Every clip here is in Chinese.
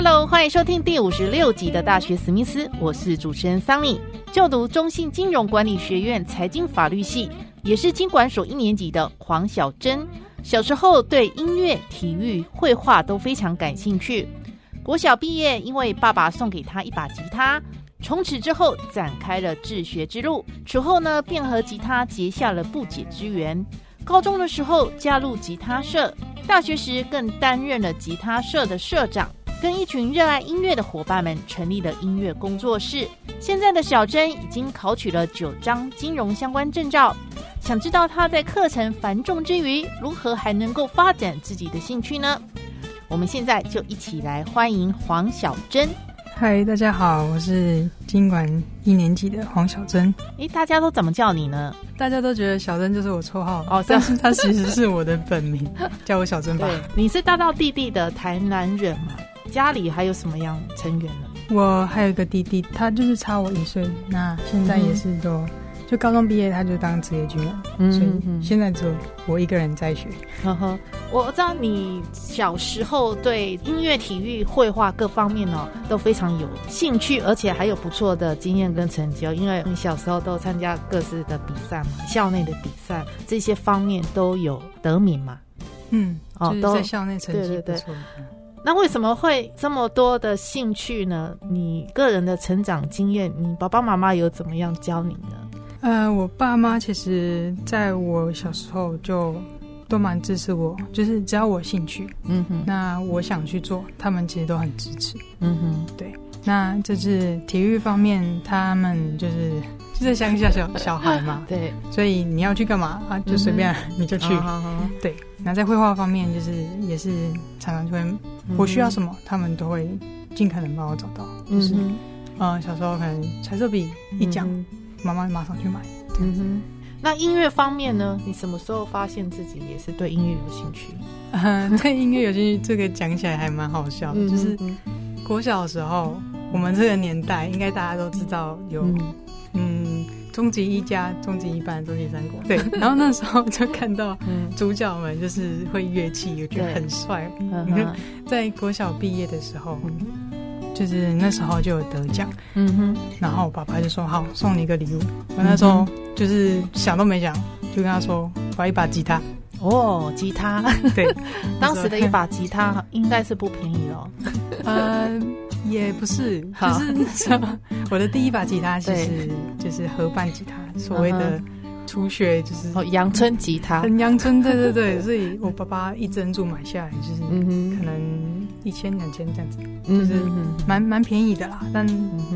Hello，欢迎收听第五十六集的大学史密斯，我是主持人桑尼，就读中信金融管理学院财经法律系，也是经管所一年级的黄小珍。小时候对音乐、体育、绘画都非常感兴趣。国小毕业，因为爸爸送给他一把吉他，从此之后展开了自学之路。此后呢，便和吉他结下了不解之缘。高中的时候加入吉他社，大学时更担任了吉他社的社长。跟一群热爱音乐的伙伴们成立了音乐工作室。现在的小珍已经考取了九张金融相关证照。想知道她在课程繁重之余，如何还能够发展自己的兴趣呢？我们现在就一起来欢迎黄小珍。嗨，大家好，我是经管一年级的黄小珍。诶，大家都怎么叫你呢？大家都觉得小珍就是我绰号哦，但是 他其实是我的本名，叫我小珍吧。你是大道弟弟的台南人吗？家里还有什么样成员呢？我还有一个弟弟，他就是差我一岁，那现在也是都就高中毕业，他就当职业军人，所以现在只有我一个人在学。呵呵，我知道你小时候对音乐、体育、绘画各方面哦都非常有兴趣，而且还有不错的经验跟成就，因为你小时候都参加各式的比赛嘛，校内的比赛这些方面都有得名嘛。嗯，哦，都在校内成绩不错。那为什么会这么多的兴趣呢？你个人的成长经验，你爸爸妈妈有怎么样教你呢？呃，我爸妈其实在我小时候就都蛮支持我，就是只要我兴趣，嗯哼，那我想去做，他们其实都很支持，嗯哼，对。那就是体育方面，他们就是就在乡下小小孩嘛，对，所以你要去干嘛啊？就随便 你就去，对。那在绘画方面，就是也是常常就会，我需要什么，他们都会尽可能帮我找到。就是，呃，小时候可能彩色笔一讲，妈妈马上去买。嗯哼。那音乐方面呢？你什么时候发现自己也是对音乐有兴趣？对音乐有兴趣，这个讲起来还蛮好笑的。就是国小的时候，我们这个年代应该大家都知道有，嗯。终极一家、终极一班、终极三国。对，然后那时候就看到 主角们就是会乐器，我觉得很帅。你看，在国小毕业的时候，就是那时候就有得奖。嗯哼，然后我爸爸就说：“好，送你一个礼物。”我那时候就是想都没想，就跟他说：“我要一把吉他。”哦，吉他。对，当时的一把吉他应该是不便宜哦。嗯。也不是，就是我的第一把吉他其实就是合伴吉他，所谓的初学就是哦，阳春吉他，很阳春，对对对，所以我爸爸一整组买下来就是可能一千两千这样子，就是蛮蛮便宜的啦，但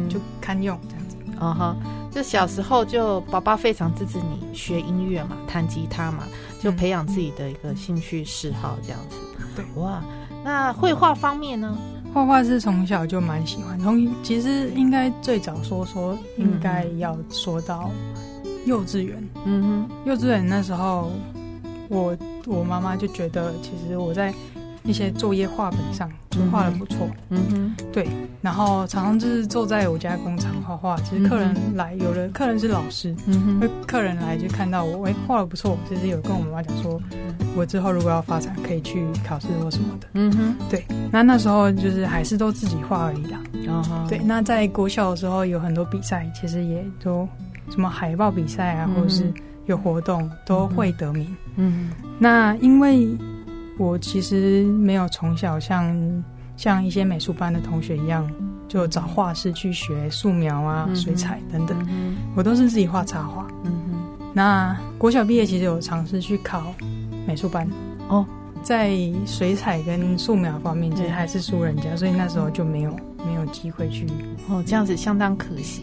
就堪用这样子。哦哈，就小时候就爸爸非常支持你学音乐嘛，弹吉他嘛，就培养自己的一个兴趣嗜好这样子。对，哇，那绘画方面呢？画画是从小就蛮喜欢，从其实应该最早说说应该要说到幼稚园，嗯哼，幼稚园那时候，我我妈妈就觉得其实我在。一些作业画本上就画的不错，嗯哼，对，然后常常就是坐在我家工厂画画。其实客人来，有的客人是老师，嗯哼，客人来就看到我，哎，画的不错。其实有跟我妈妈讲说，我之后如果要发展，可以去考试或什么的，嗯哼，对。那那时候就是还是都自己画而已啦，啊对。那在国小的时候有很多比赛，其实也都什么海报比赛啊，或者是有活动都会得名，嗯。那因为。我其实没有从小像像一些美术班的同学一样，就找画室去学素描啊、水彩等等。我都是自己画插画。嗯哼。那国小毕业其实有尝试去考美术班哦，在水彩跟素描方面其实还是输人家，所以那时候就没有没有机会去。哦，这样子相当可惜。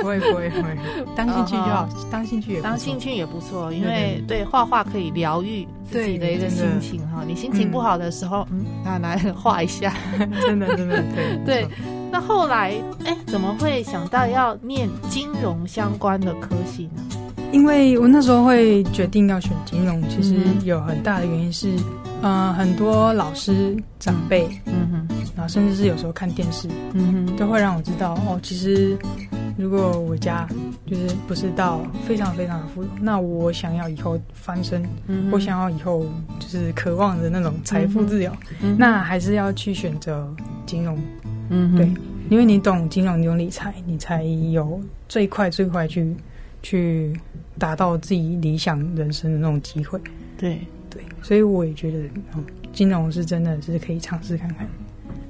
不会不会不会，当兴趣就好，当兴趣也当兴趣也不错，因为对画画可以疗愈自己的一个心情哈。你心情不好的时候，嗯，拿来画一下，真的真的对对。那后来哎，怎么会想到要念金融相关的科系呢？因为我那时候会决定要选金融，其实有很大的原因是，嗯，很多老师长辈，嗯哼，然后甚至是有时候看电视，嗯哼，都会让我知道哦，其实如果我家就是不是到非常非常的富有，那我想要以后翻身，嗯我想要以后就是渴望的那种财富自由，那还是要去选择金融，嗯，对，因为你懂金融，你懂理财，你才有最快最快去。去达到自己理想人生的那种机会，对对，所以我也觉得，嗯金融是真的是可以尝试看看。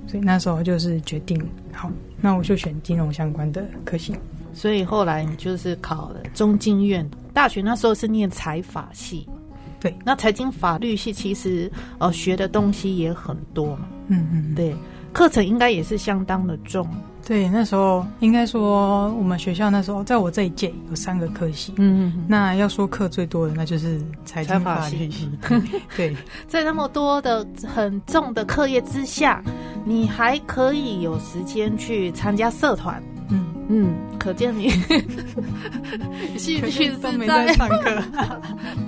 所以那时候就是决定，好，那我就选金融相关的科系。所以后来你就是考了中经院大学，那时候是念财法系，对，那财经法律系其实呃学的东西也很多嘛，嗯嗯，对，课程应该也是相当的重。对，那时候应该说，我们学校那时候，在我这一届有三个科系。嗯嗯。那要说课最多的，那就是财经法律系。对，在那么多的很重的课业之下，你还可以有时间去参加社团。嗯嗯，可见你兴趣是在上课，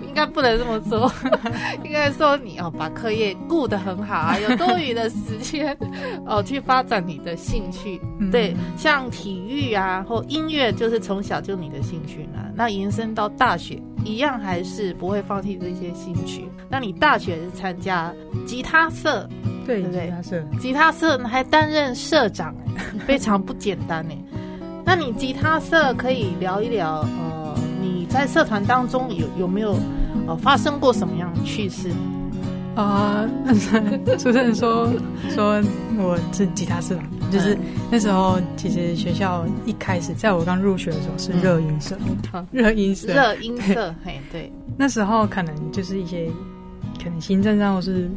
应该不能这么说，应该说你要把课业顾得很好啊，有多余的时间 哦去发展你的兴趣。对，像体育啊或音乐，就是从小就你的兴趣呢。那延伸到大学，一样还是不会放弃这些兴趣。那你大学是参加吉他社，对对？吉他社，吉他社还担任社长，非常不简单呢。那你吉他社可以聊一聊，呃，你在社团当中有有没有呃发生过什么样的趣事？啊，主持人说说我是吉他社，就是那时候其实学校一开始在我刚入学的时候是热音社，热音社，热音社，嘿，对，那时候可能就是一些可能行政上或是。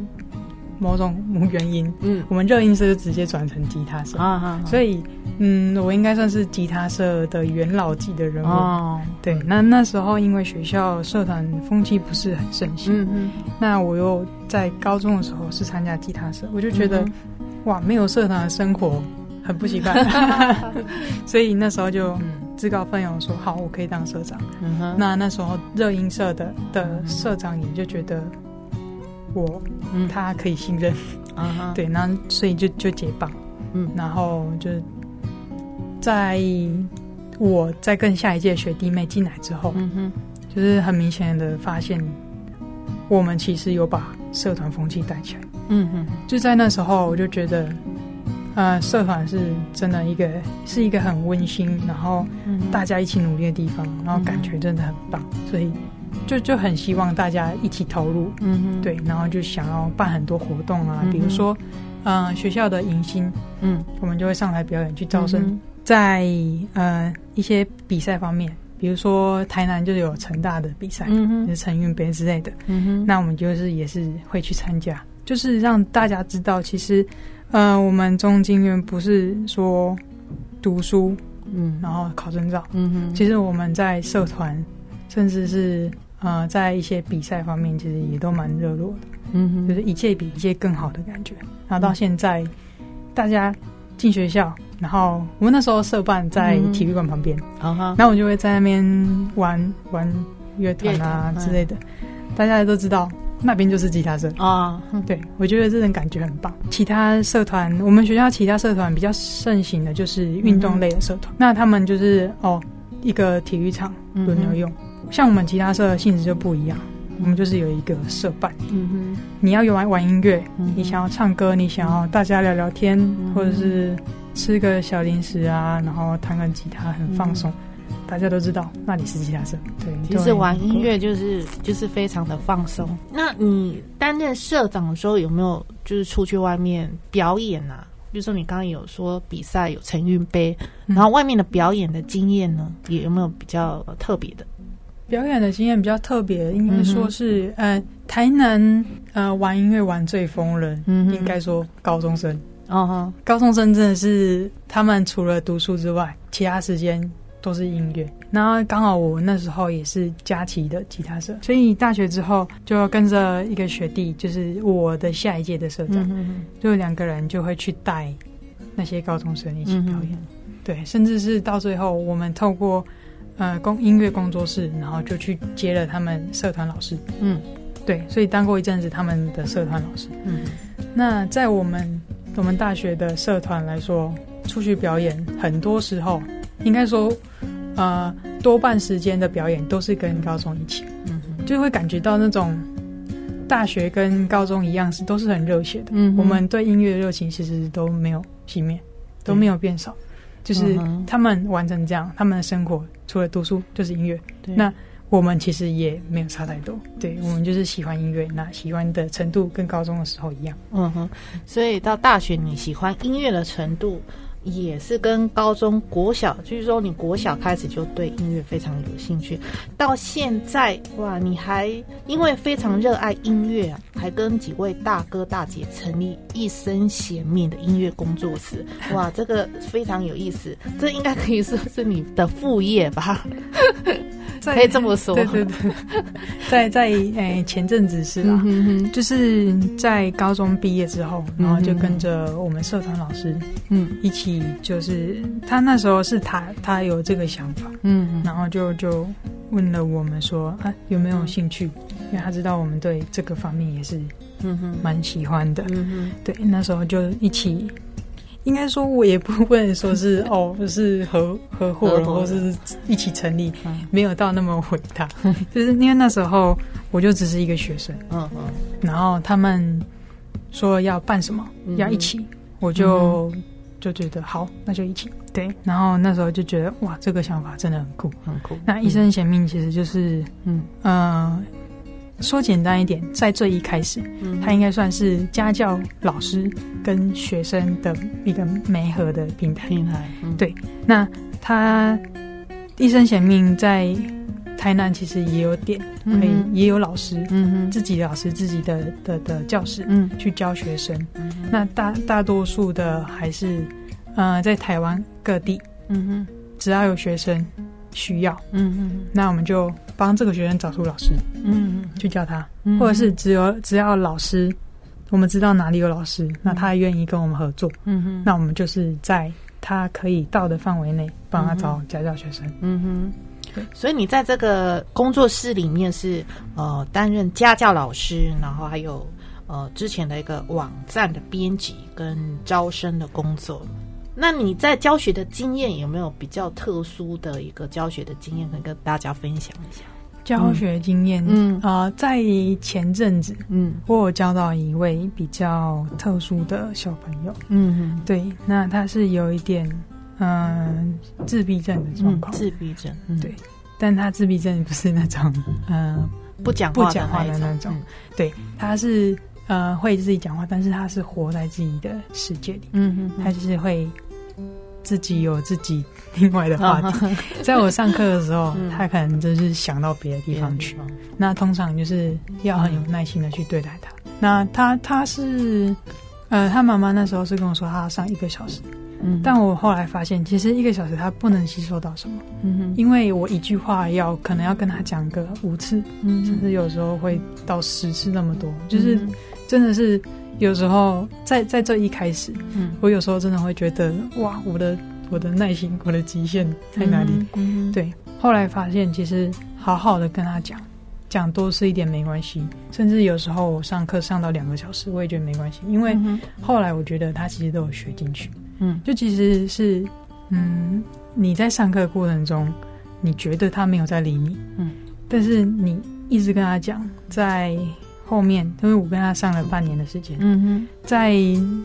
某种原因，嗯，我们热音社就直接转成吉他社。啊，所以，嗯，我应该算是吉他社的元老级的人物。哦，对，那那时候因为学校社团风气不是很盛行，嗯嗯，那我又在高中的时候是参加吉他社，我就觉得，哇，没有社团的生活很不习惯，所以那时候就自告奋勇说，好，我可以当社长。嗯，那那时候热音社的的社长也就觉得。我，他可以信任，啊，对，那所以就就解绑，嗯，然后就在我在跟下一届学弟妹进来之后，嗯哼，就是很明显的发现，我们其实有把社团风气带起来，嗯哼，就在那时候我就觉得，呃，社团是真的一个是一个很温馨，然后大家一起努力的地方，然后感觉真的很棒，所以。就就很希望大家一起投入，嗯哼，对，然后就想要办很多活动啊，比如说，嗯，学校的迎新，嗯，我们就会上台表演去招生，在呃一些比赛方面，比如说台南就有成大的比赛，嗯哼，是成运杯之类的，嗯哼，那我们就是也是会去参加，就是让大家知道，其实，呃，我们中经院不是说读书，嗯，然后考证照，嗯哼，其实我们在社团，甚至是呃，在一些比赛方面，其实也都蛮热络的，嗯哼，就是一届比一届更好的感觉。然后到现在，大家进学校，然后我们那时候社办在体育馆旁边，然后我就会在那边玩玩乐团啊之类的，大家都知道那边就是吉他社。啊。对，我觉得这种感觉很棒。其他社团，我们学校其他社团比较盛行的就是运动类的社团，那他们就是哦，一个体育场轮流用。像我们吉他社的性质就不一样，我们就是有一个社办。嗯哼，你要玩玩音乐，你想要唱歌，你想要大家聊聊天，或者是吃个小零食啊，然后弹个吉他很放松。大家都知道那里是吉他社，对，其实玩音乐就是就是非常的放松。那你担任社长的时候有没有就是出去外面表演啊？比如说你刚刚有说比赛有成运杯，然后外面的表演的经验呢，也有没有比较特别的？表演的经验比较特别，应该说是，呃，台南呃玩音乐玩最疯人，应该说高中生。哦，高中生真的是他们除了读书之外，其他时间都是音乐。然后刚好我那时候也是佳琪的吉他社，所以大学之后就跟着一个学弟，就是我的下一届的社长，就两个人就会去带那些高中生一起表演。对，甚至是到最后，我们透过呃工音乐工作室，然后就去接了他们社团老师。嗯，对，所以当过一阵子他们的社团老师。嗯，那在我们我们大学的社团来说，出去表演，很多时候应该说，呃，多半时间的表演都是跟高中一起。嗯，就会感觉到那种大学跟高中一样是都是很热血的。嗯，我们对音乐的热情其实都没有熄灭，都没有变少。就是他们完成这样，他们的生活除了读书就是音乐。那我们其实也没有差太多，对我们就是喜欢音乐，那喜欢的程度跟高中的时候一样。嗯哼，所以到大学你喜欢音乐的程度。也是跟高中国小，就是说你国小开始就对音乐非常有兴趣，到现在哇，你还因为非常热爱音乐啊，还跟几位大哥大姐成立一生显面的音乐工作室，哇，这个非常有意思，这应该可以说是你的副业吧。可以这么说，对对对，在在诶前阵子是啦，就是在高中毕业之后，然后就跟着我们社团老师，嗯，一起就是他那时候是他他有这个想法，嗯，然后就就问了我们说啊有没有兴趣，因为他知道我们对这个方面也是嗯哼。蛮喜欢的，嗯哼，对，那时候就一起。应该说，我也不会说是 哦，是合合伙人，或是一起成立，没有到那么伟大。就是因为那时候我就只是一个学生，嗯嗯，然后他们说要办什么，要一起，我就就觉得好，那就一起。对，然后那时候就觉得哇，这个想法真的很酷，很酷。那一生贤命其实就是，嗯嗯。说简单一点，在最一开始，他应该算是家教老师跟学生的一个媒合的平台。平台，对。那他一生显命在台南其实也有点，可以也有老师，嗯自己的老师自己的的的教室，嗯，去教学生。那大大多数的还是，呃，在台湾各地，嗯哼，只要有学生。需要，嗯嗯，那我们就帮这个学生找出老师，嗯嗯，去叫他，或者是只有只要老师，我们知道哪里有老师，那他愿意跟我们合作，嗯哼，那我们就是在他可以到的范围内帮他找家教学生，嗯哼，对，所以你在这个工作室里面是呃担任家教老师，然后还有呃之前的一个网站的编辑跟招生的工作。那你在教学的经验有没有比较特殊的一个教学的经验，可以跟大家分享一下？教学经验，嗯。啊，在前阵子，嗯，我有教到一位比较特殊的小朋友，嗯，对，那他是有一点嗯自闭症的状况，自闭症，对，但他自闭症不是那种嗯不讲不讲话的那种，对，他是呃会自己讲话，但是他是活在自己的世界里，嗯嗯，他就是会。自己有自己另外的话题，在我上课的时候，他可能就是想到别的地方去。那通常就是要很有耐心的去对待他。那他他是，呃，他妈妈那时候是跟我说他要上一个小时，嗯，但我后来发现，其实一个小时他不能吸收到什么，嗯哼，因为我一句话要可能要跟他讲个五次，嗯，甚至有时候会到十次那么多，就是真的是。有时候在在这一开始，嗯，我有时候真的会觉得哇，我的我的耐心，我的极限在哪里？嗯，对。后来发现，其实好好的跟他讲，讲多是一点没关系。甚至有时候我上课上到两个小时，我也觉得没关系，因为后来我觉得他其实都有学进去。嗯，就其实是，嗯，你在上课过程中，你觉得他没有在理你，嗯，但是你一直跟他讲，在。后面，因为我跟他上了半年的时间，嗯哼，在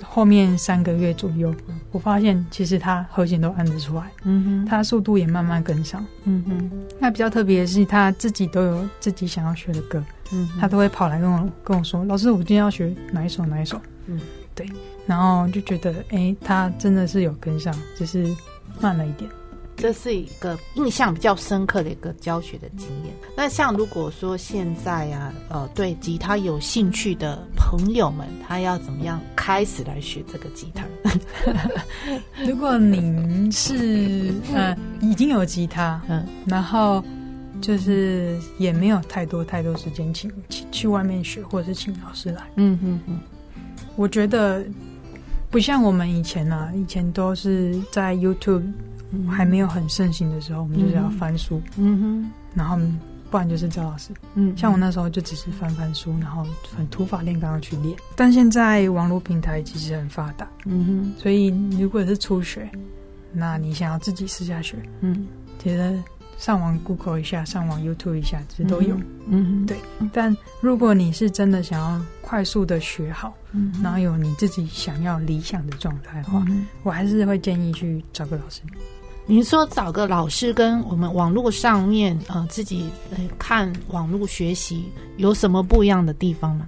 后面三个月左右，我发现其实他和弦都按得出来，嗯哼，他速度也慢慢跟上，嗯哼。那比较特别的是，他自己都有自己想要学的歌，嗯，他都会跑来跟我跟我说：“老师，我今天要学哪一首哪一首。”嗯，对。然后就觉得，哎，他真的是有跟上，只是慢了一点。这是一个印象比较深刻的一个教学的经验。那像如果说现在啊，呃，对吉他有兴趣的朋友们，他要怎么样开始来学这个吉他？如果您是呃已经有吉他，嗯，然后就是也没有太多太多时间请请去外面学，或者是请老师来，嗯嗯嗯，我觉得不像我们以前啊，以前都是在 YouTube。还没有很盛行的时候，我们就是要翻书，嗯哼，然后不然就是找老师，嗯，像我那时候就只是翻翻书，然后很土法炼钢去练。但现在网络平台其实很发达，嗯哼，所以如果是初学，那你想要自己私下学，嗯，其实上网 Google 一下，上网 YouTube 一下，其实都有，嗯，对。但如果你是真的想要快速的学好，嗯，然后有你自己想要理想的状态的话，我还是会建议去找个老师。您说找个老师跟我们网络上面呃自己呃看网络学习有什么不一样的地方吗？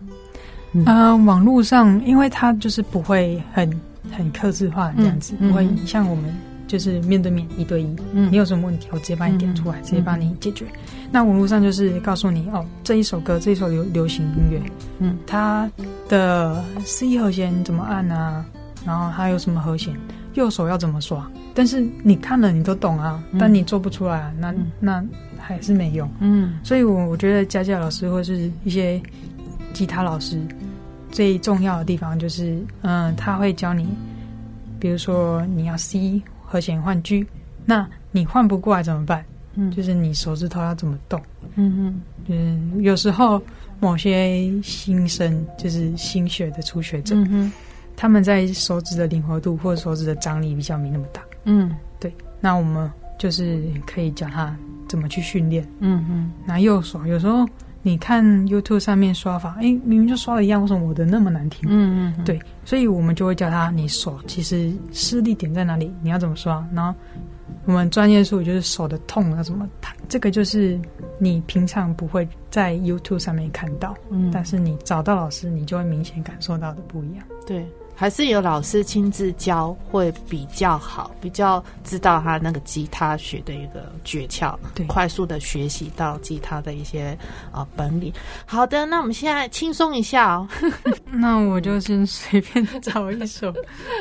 嗯，网络上因为它就是不会很很克制化这样子，不会像我们就是面对面一对一，嗯，你有什么问题我直接帮你点出来，直接帮你解决。那网络上就是告诉你哦，这一首歌这一首流流行音乐，嗯，它的 C 和弦怎么按啊？然后它有什么和弦？右手要怎么刷？但是你看了你都懂啊，但你做不出来啊，那那还是没用。嗯，所以我我觉得家教老师或是一些吉他老师最重要的地方就是，嗯，他会教你，比如说你要 C 和弦换 G，那你换不过来怎么办？嗯，就是你手指头要怎么动？嗯嗯，嗯，有时候某些新生就是新学的初学者，嗯他们在手指的灵活度或者手指的张力比较没那么大。嗯，对，那我们就是可以教他怎么去训练。嗯嗯，拿右手，有时候你看 YouTube 上面刷法，哎，明明就刷的一样，为什么我的那么难听？嗯嗯，对，所以我们就会教他，你手其实施力点在哪里，你要怎么刷。然后我们专业术语就是手的痛啊怎么弹，这个就是你平常不会在 YouTube 上面看到，嗯，但是你找到老师，你就会明显感受到的不一样。对。还是有老师亲自教会比较好，比较知道他那个吉他学的一个诀窍，对，快速的学习到吉他的一些啊本领。好的，那我们现在轻松一下哦。那我就先随便找一首，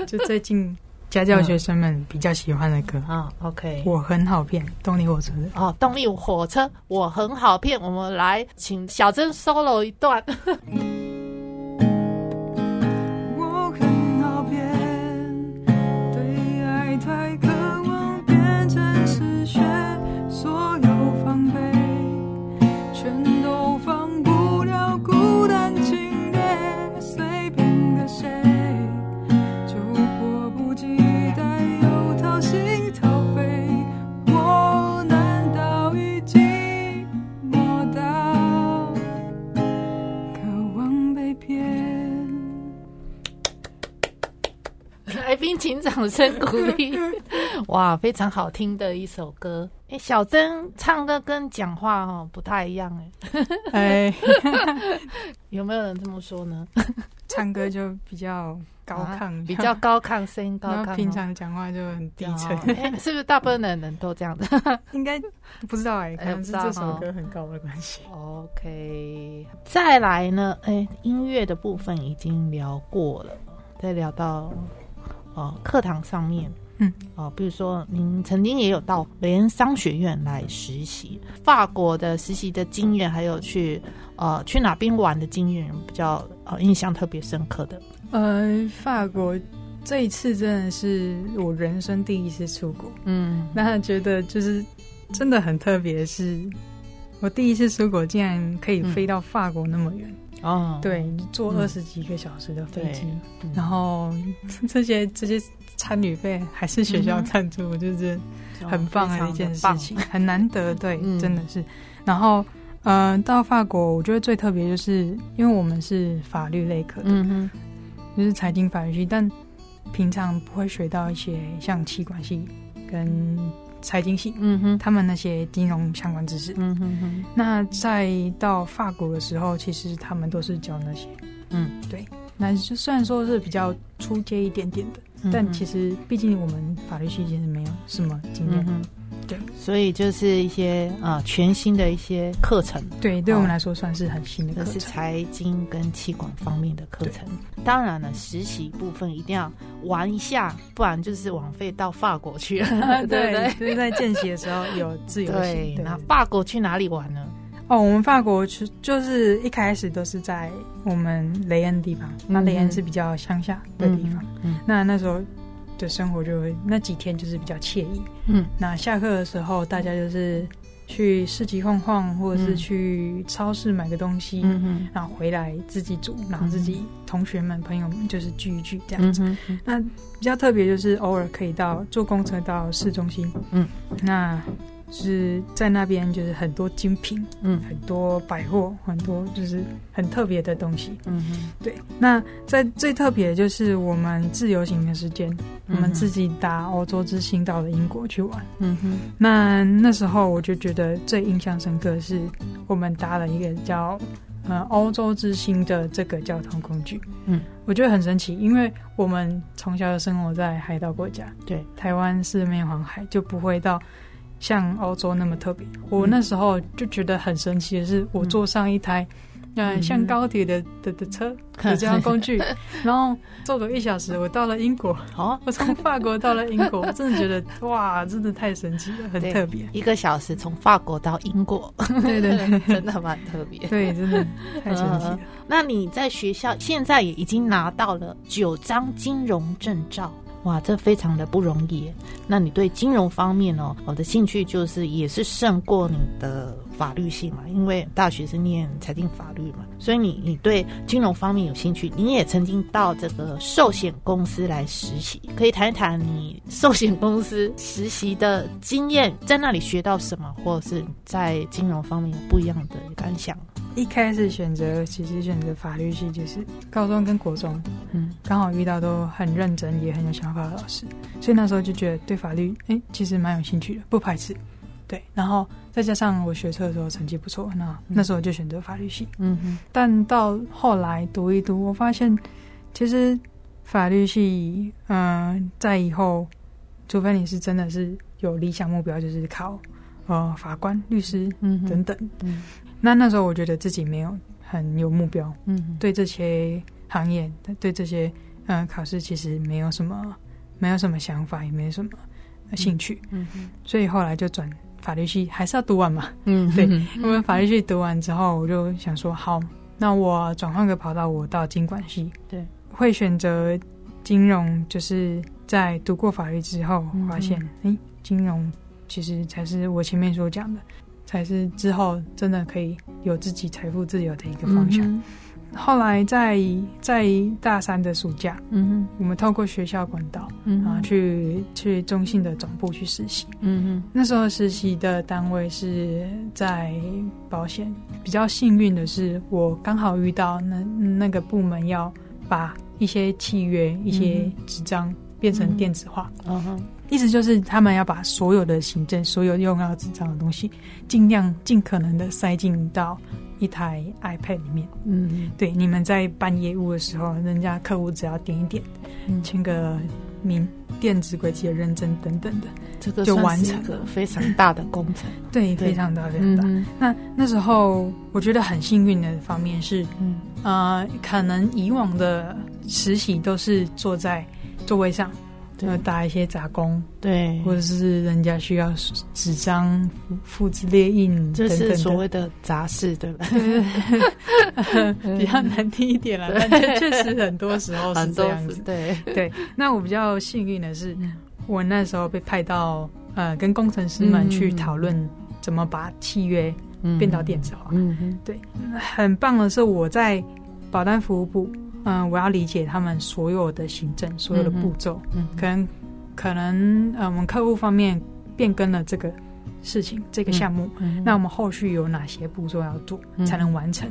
就最近家教学生们比较喜欢的歌 啊。OK，我很好骗，动力火车的哦，动力火车我很好骗。我们来请小珍 solo 一段。请掌声鼓励！哇，非常好听的一首歌。哎，小珍唱歌跟讲话哈不太一样 哎。哎，有没有人这么说呢？唱歌就比较高亢，比较高亢，声音高亢。平常讲话就很低沉。是不是大部分的人都这样子？应该不知道哎，可能是这首歌很高的关系。OK，再来呢？哎，音乐的部分已经聊过了，再聊到。哦，课堂上面，嗯，哦，比如说您曾经也有到雷恩商学院来实习，法国的实习的经验，还有去呃去哪边玩的经验，比较呃印象特别深刻的。呃，法国这一次真的是我人生第一次出国，嗯，那觉得就是真的很特别，是我第一次出国竟然可以飞到法国那么远。哦，对，坐二十几个小时的飞机，然后 这些这些餐旅费还是学校赞助，我就是很棒的一件事情，很难得，对，真的是。然后，呃，到法国，我觉得最特别就是因为我们是法律类科的，嗯哼，就是财经法律系，但平常不会学到一些像气管系跟。财经系，嗯哼，他们那些金融相关知识，嗯哼哼。那再到法国的时候，其实他们都是教那些，嗯，对。那就虽然说是比较出阶一点点的，但其实毕竟我们法律系其实没有什么经验，对，所以就是一些啊全新的一些课程。对，对我们来说算是很新的课程，是财经跟气管方面的课程。当然了，实习部分一定要玩一下，不然就是枉费到法国去 了，对不对？所以在见习的时候有自由行。那法国去哪里玩呢？哦，我们法国去就是一开始都是在我们雷恩地方，那雷恩是比较乡下的地方。嗯，那那时候。的生活就会那几天就是比较惬意，嗯，那下课的时候大家就是去市集晃晃，或者是去超市买个东西，然后回来自己煮，然后自己同学们朋友们就是聚一聚这样子。那比较特别就是偶尔可以到坐公车到市中心，嗯，那。是在那边，就是很多精品，嗯，很多百货，很多就是很特别的东西，嗯哼，对。那在最特别的就是我们自由行的时间，我们自己搭欧洲之星到了英国去玩，嗯哼。那那时候我就觉得最印象深刻是我们搭了一个叫呃欧洲之星的这个交通工具，嗯，我觉得很神奇，因为我们从小就生活在海岛国家，对，台湾四面环海，就不会到。像欧洲那么特别，我那时候就觉得很神奇的是，我坐上一台，嗯，像高铁的的的车，的这样工具，然后坐个一小时，我到了英国。哦，我从法国到了英国，我真的觉得哇，真的太神奇了，很特别。一个小时从法国到英国，对对对，真的蛮特别。对，真的太神奇了。那你在学校现在也已经拿到了九张金融证照。哇，这非常的不容易。那你对金融方面哦，我的兴趣就是也是胜过你的法律系嘛，因为大学是念财经法律嘛，所以你你对金融方面有兴趣。你也曾经到这个寿险公司来实习，可以谈一谈你寿险公司实习的经验，在那里学到什么，或者是在金融方面有不一样的感想。一开始选择，其实选择法律系，就是高中跟国中，嗯，刚好遇到都很认真，也很有想法的老师，所以那时候就觉得对法律，哎，其实蛮有兴趣的，不排斥。对，然后再加上我学车的时候成绩不错，那那时候就选择法律系。嗯哼。但到后来读一读，我发现其实法律系，嗯，在以后，除非你是真的是有理想目标，就是考呃法官、律师，嗯等等，嗯。那那时候我觉得自己没有很有目标，嗯，对这些行业，对这些嗯考试其实没有什么，没有什么想法，也没什么兴趣，嗯，所以后来就转法律系，还是要读完嘛，嗯，对，因为法律系读完之后，我就想说，好，那我转换个跑道，我到经管系，对，会选择金融，就是在读过法律之后，发现，哎，金融其实才是我前面所讲的。才是之后真的可以有自己财富自由的一个方向。后来在在大三的暑假，嗯哼，我们透过学校管道，嗯啊，去去中信的总部去实习，嗯哼。那时候实习的单位是在保险，比较幸运的是，我刚好遇到那那个部门要把一些契约、一些纸张变成电子化，嗯哼。意思就是，他们要把所有的行政、所有用到纸张的东西，尽量尽可能的塞进到一台 iPad 里面。嗯，对，你们在办业务的时候，人家客户只要点一点，签个名、电子轨迹的认证等等的，这个就完成了非常大的工程。对，非常大，非常大。那那时候我觉得很幸运的方面是，嗯呃，可能以往的实习都是坐在座位上。要打一些杂工，对，或者是人家需要纸张复制列印，这是所谓的杂事，对吧？比较难听一点了，但确确实很多时候是这样子。对。对，那我比较幸运的是，我那时候被派到呃，跟工程师们去讨论怎么把契约变到电子化。对，很棒的是我在保单服务部。嗯，我要理解他们所有的行政、所有的步骤。嗯，可能可能呃，我们客户方面变更了这个事情、这个项目，那我们后续有哪些步骤要做才能完成？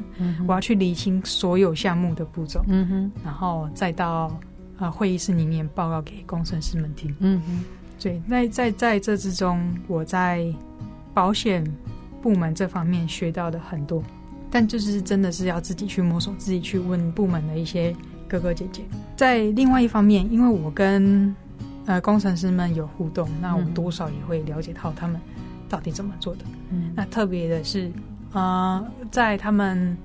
我要去理清所有项目的步骤，嗯哼，然后再到呃会议室里面报告给工程师们听。嗯哼，对，那在在这之中，我在保险部门这方面学到的很多。但就是真的是要自己去摸索，自己去问部门的一些哥哥姐姐。在另外一方面，因为我跟呃工程师们有互动，那我多少也会了解到他们到底怎么做的。嗯，那特别的是，啊，在他们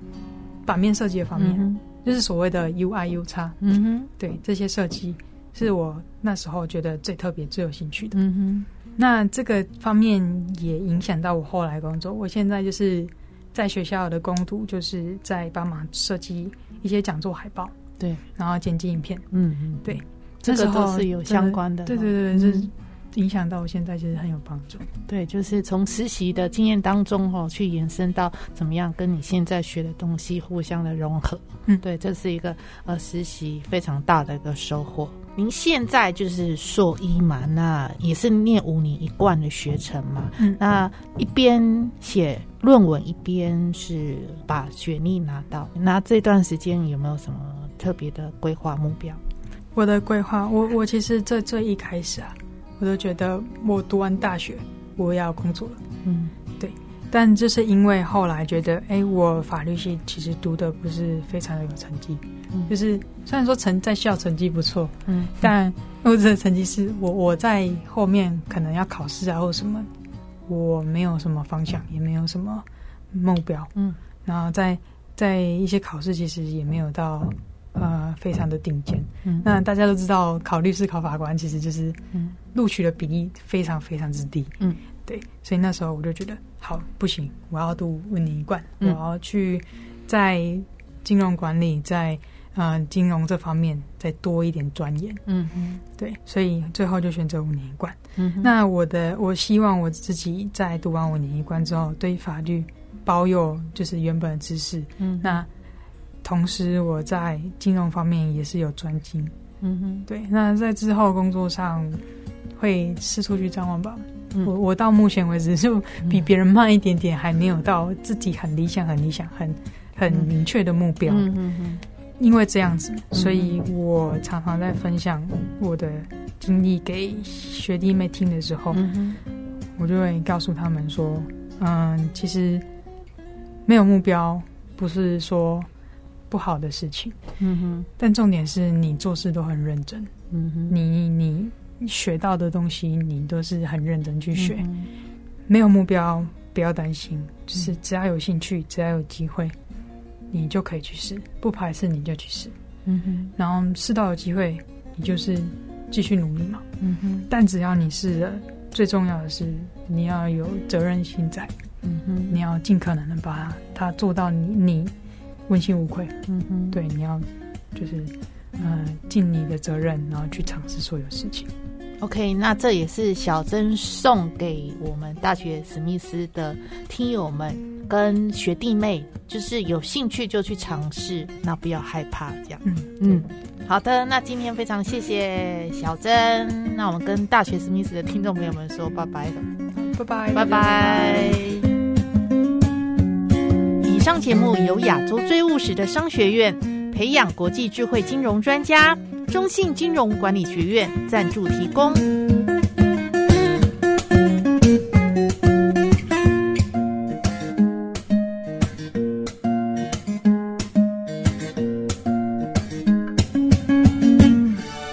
版面设计的方面，就是所谓的 UI U 叉，嗯哼，对这些设计是我那时候觉得最特别、最有兴趣的。嗯哼，那这个方面也影响到我后来工作。我现在就是在学校的工读，就是在帮忙设计一些讲座海报。对，然后剪辑影片，嗯嗯，对，这个都是有相关的，对对对，是影响到我现在其实很有帮助。对，就是从实习的经验当中哦，去延伸到怎么样跟你现在学的东西互相的融合。嗯，对，这是一个呃实习非常大的一个收获。您现在就是硕一嘛，那也是念五年一贯的学程嘛，嗯，那一边写。论文一边是把学历拿到，那这段时间有没有什么特别的规划目标？我的规划，我我其实这最一开始啊，我都觉得我读完大学我要工作了，嗯，对。但就是因为后来觉得，哎，我法律系其实读的不是非常的有成绩，就是虽然说成在校成绩不错，嗯，但我的成绩是我我在后面可能要考试啊或什么。我没有什么方向，也没有什么目标，嗯，然后在在一些考试，其实也没有到呃非常的顶尖，嗯，那大家都知道，考律师、考法官，其实就是录取的比例非常非常之低，嗯，对，所以那时候我就觉得，好，不行，我要读五年一贯，我要去在金融管理，在。嗯，金融这方面再多一点钻研，嗯嗯，对，所以最后就选择五年一贯。嗯，那我的我希望我自己在读完五年一贯之后，对法律保有就是原本的知识。嗯，那同时我在金融方面也是有专精。嗯哼，对，那在之后工作上会四处去张望吧。我我到目前为止就比别人慢一点点，还没有到自己很理想、很理想、很很明确的目标。嗯嗯。因为这样子，所以我常常在分享我的经历给学弟妹听的时候，我就会告诉他们说：“嗯，其实没有目标不是说不好的事情，嗯哼，但重点是你做事都很认真，嗯哼，你你学到的东西你都是很认真去学，没有目标不要担心，就是只要有兴趣，只要有机会。”你就可以去试，不排斥你就去试，嗯哼。然后试到有机会，你就是继续努力嘛，嗯哼。但只要你试了，最重要的是你要有责任心在，嗯哼。你要尽可能的把它做到你你问心无愧，嗯哼。对，你要就是嗯尽你的责任，然后去尝试所有事情。OK，那这也是小珍送给我们大学史密斯的听友们跟学弟妹，就是有兴趣就去尝试，那不要害怕这样。嗯嗯，好的，那今天非常谢谢小珍，那我们跟大学史密斯的听众朋友们说拜拜了拜拜拜拜。以上节目由亚洲最务实的商学院培养国际智慧金融专家。中信金融管理学院赞助提供。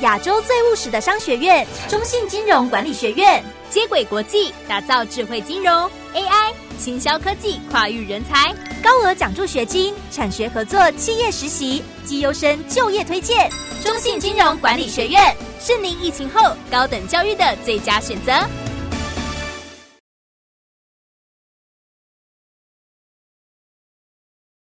亚洲最务实的商学院——中信金融管理学院，接轨国际，打造智慧金融 AI、行销科技跨域人才，高额奖助学金，产学合作，企业实习，绩优生就业推荐。中信金融管理学院是您疫情后高等教育的最佳选择。